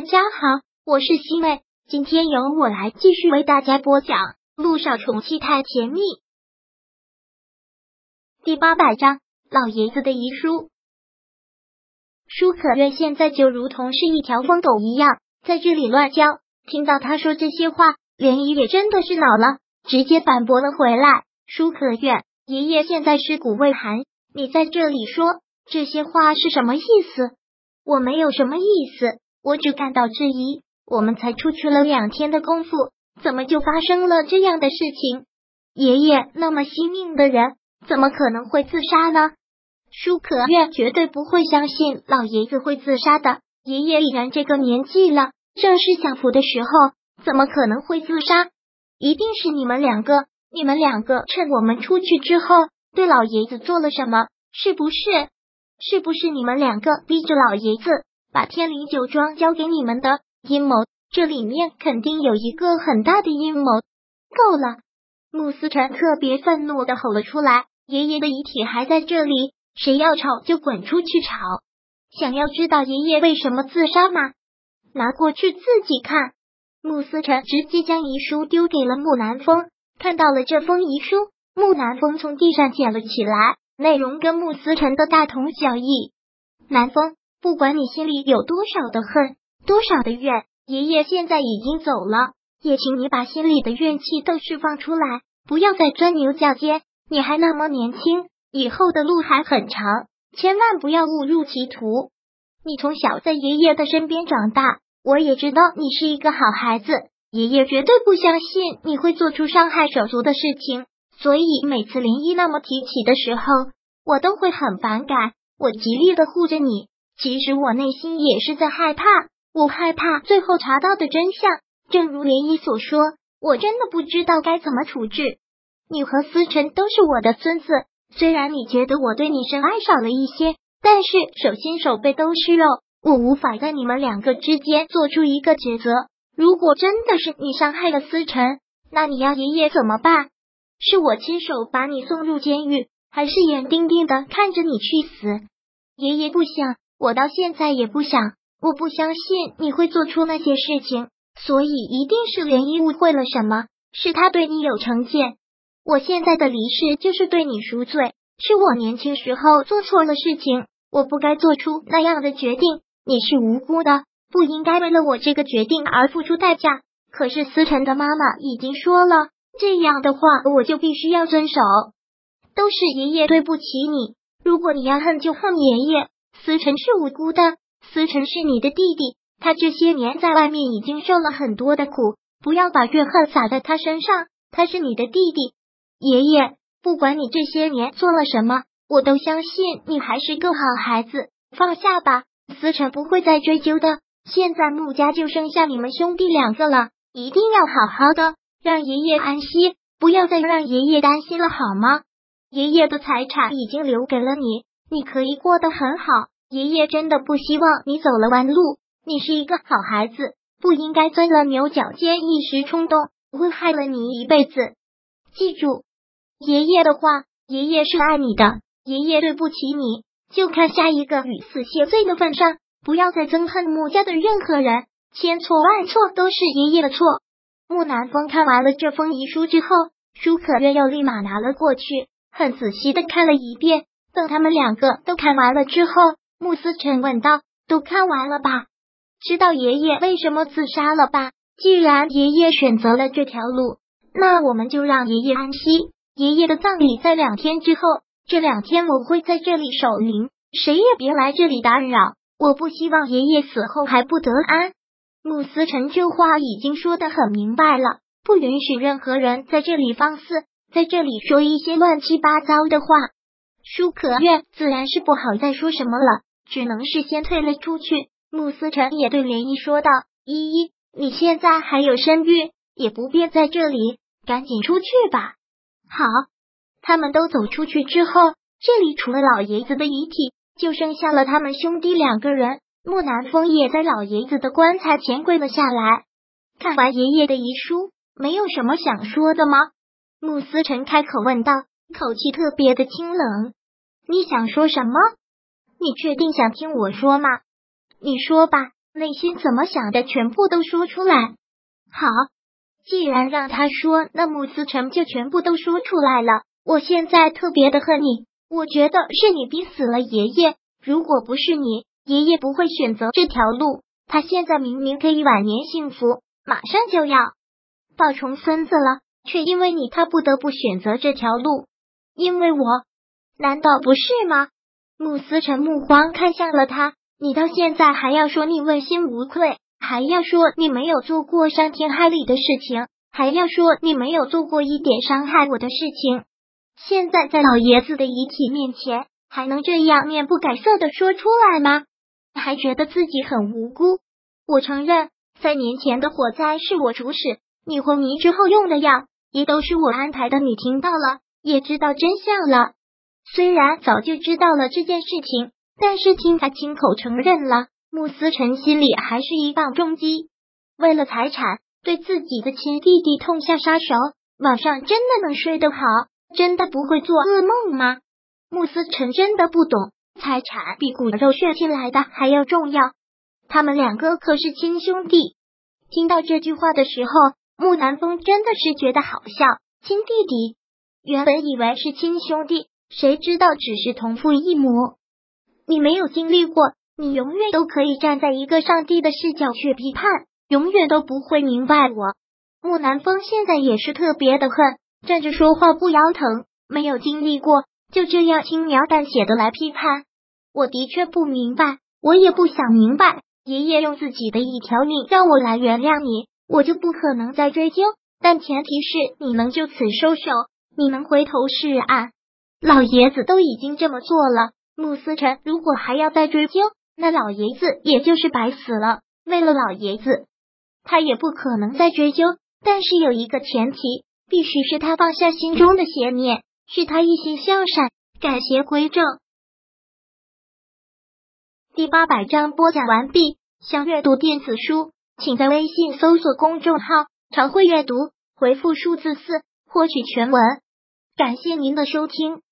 大家好，我是西妹，今天由我来继续为大家播讲《路上宠妻太甜蜜》第八百章老爷子的遗书。舒可月现在就如同是一条疯狗一样，在这里乱叫。听到他说这些话，涟漪也真的是恼了，直接反驳了回来：“舒可月，爷爷现在尸骨未寒，你在这里说这些话是什么意思？我没有什么意思。”我只感到质疑，我们才出去了两天的功夫，怎么就发生了这样的事情？爷爷那么惜命的人，怎么可能会自杀呢？舒可月绝对不会相信老爷子会自杀的。爷爷已然这个年纪了，正是享福的时候，怎么可能会自杀？一定是你们两个，你们两个趁我们出去之后，对老爷子做了什么？是不是？是不是你们两个逼着老爷子？把天灵酒庄交给你们的阴谋，这里面肯定有一个很大的阴谋。够了！穆思辰特别愤怒的吼了出来：“爷爷的遗体还在这里，谁要吵就滚出去吵！想要知道爷爷为什么自杀吗？拿过去自己看。”穆思辰直接将遗书丢给了木南风。看到了这封遗书，木南风从地上捡了起来，内容跟穆思辰的大同小异。南风。不管你心里有多少的恨，多少的怨，爷爷现在已经走了，也请你把心里的怨气都释放出来，不要再钻牛角尖。你还那么年轻，以后的路还很长，千万不要误入歧途。你从小在爷爷的身边长大，我也知道你是一个好孩子，爷爷绝对不相信你会做出伤害手足的事情，所以每次林一那么提起的时候，我都会很反感，我极力的护着你。其实我内心也是在害怕，我害怕最后查到的真相。正如涟漪所说，我真的不知道该怎么处置你和思辰都是我的孙子，虽然你觉得我对你深爱少了一些，但是手心手背都是肉，我无法在你们两个之间做出一个抉择。如果真的是你伤害了思辰，那你要爷爷怎么办？是我亲手把你送入监狱，还是眼定定的看着你去死？爷爷不想。我到现在也不想，我不相信你会做出那些事情，所以一定是涟漪误会了什么，是他对你有成见。我现在的离世就是对你赎罪，是我年轻时候做错了事情，我不该做出那样的决定。你是无辜的，不应该为了我这个决定而付出代价。可是思辰的妈妈已经说了这样的话，我就必须要遵守。都是爷爷对不起你，如果你要恨就恨爷爷。思辰是无辜的，思辰是你的弟弟，他这些年在外面已经受了很多的苦，不要把怨恨撒在他身上。他是你的弟弟，爷爷，不管你这些年做了什么，我都相信你还是个好孩子。放下吧，思辰不会再追究的。现在穆家就剩下你们兄弟两个了，一定要好好的，让爷爷安息，不要再让爷爷担心了，好吗？爷爷的财产已经留给了你。你可以过得很好，爷爷真的不希望你走了弯路。你是一个好孩子，不应该钻了牛角尖，一时冲动会害了你一辈子。记住爷爷的话，爷爷是爱你的，爷爷对不起你，就看下一个与死谢罪的份上，不要再憎恨穆家的任何人，千错万错都是爷爷的错。木南风看完了这封遗书之后，舒可月又立马拿了过去，很仔细的看了一遍。等他们两个都看完了之后，穆思辰问道：“都看完了吧？知道爷爷为什么自杀了吧？既然爷爷选择了这条路，那我们就让爷爷安息。爷爷的葬礼在两天之后，这两天我会在这里守灵，谁也别来这里打扰。我不希望爷爷死后还不得安。”穆思辰这话已经说的很明白了，不允许任何人在这里放肆，在这里说一些乱七八糟的话。舒可月自然是不好再说什么了，只能是先退了出去。穆思辰也对涟漪说道：“依依，你现在还有身孕，也不便在这里，赶紧出去吧。”好，他们都走出去之后，这里除了老爷子的遗体，就剩下了他们兄弟两个人。木南风也在老爷子的棺材前跪了下来。看完爷爷的遗书，没有什么想说的吗？穆思辰开口问道。口气特别的清冷，你想说什么？你确定想听我说吗？你说吧，内心怎么想的全部都说出来。好，既然让他说，那穆思成就全部都说出来了。我现在特别的恨你，我觉得是你逼死了爷爷。如果不是你，爷爷不会选择这条路。他现在明明可以晚年幸福，马上就要抱重孙子了，却因为你，他不得不选择这条路。因为我，难道不是吗？慕思成目光看向了他，你到现在还要说你问心无愧，还要说你没有做过伤天害理的事情，还要说你没有做过一点伤害我的事情。现在在老爷子的遗体面前，还能这样面不改色的说出来吗？还觉得自己很无辜。我承认，三年前的火灾是我主使，你昏迷之后用的药也都是我安排的。你听到了，也知道真相了。虽然早就知道了这件事情，但是听他亲口承认了，穆思成心里还是一棒重击。为了财产，对自己的亲弟弟痛下杀手，晚上真的能睡得好？真的不会做噩梦吗？穆思成真的不懂，财产比骨肉血亲来的还要重要。他们两个可是亲兄弟。听到这句话的时候，木南风真的是觉得好笑。亲弟弟，原本以为是亲兄弟，谁知道只是同父异母。你没有经历过，你永远都可以站在一个上帝的视角去批判，永远都不会明白我。木南风现在也是特别的恨。站着说话不腰疼，没有经历过，就这样轻描淡写的来批判，我的确不明白，我也不想明白。爷爷用自己的一条命让我来原谅你，我就不可能再追究。但前提是你能就此收手，你能回头是岸。老爷子都已经这么做了，穆思辰如果还要再追究，那老爷子也就是白死了。为了老爷子，他也不可能再追究。但是有一个前提。必须是他放下心中的邪念，是他一心向善，改邪归正。第八百章播讲完毕。想阅读电子书，请在微信搜索公众号“常会阅读”，回复数字四获取全文。感谢您的收听。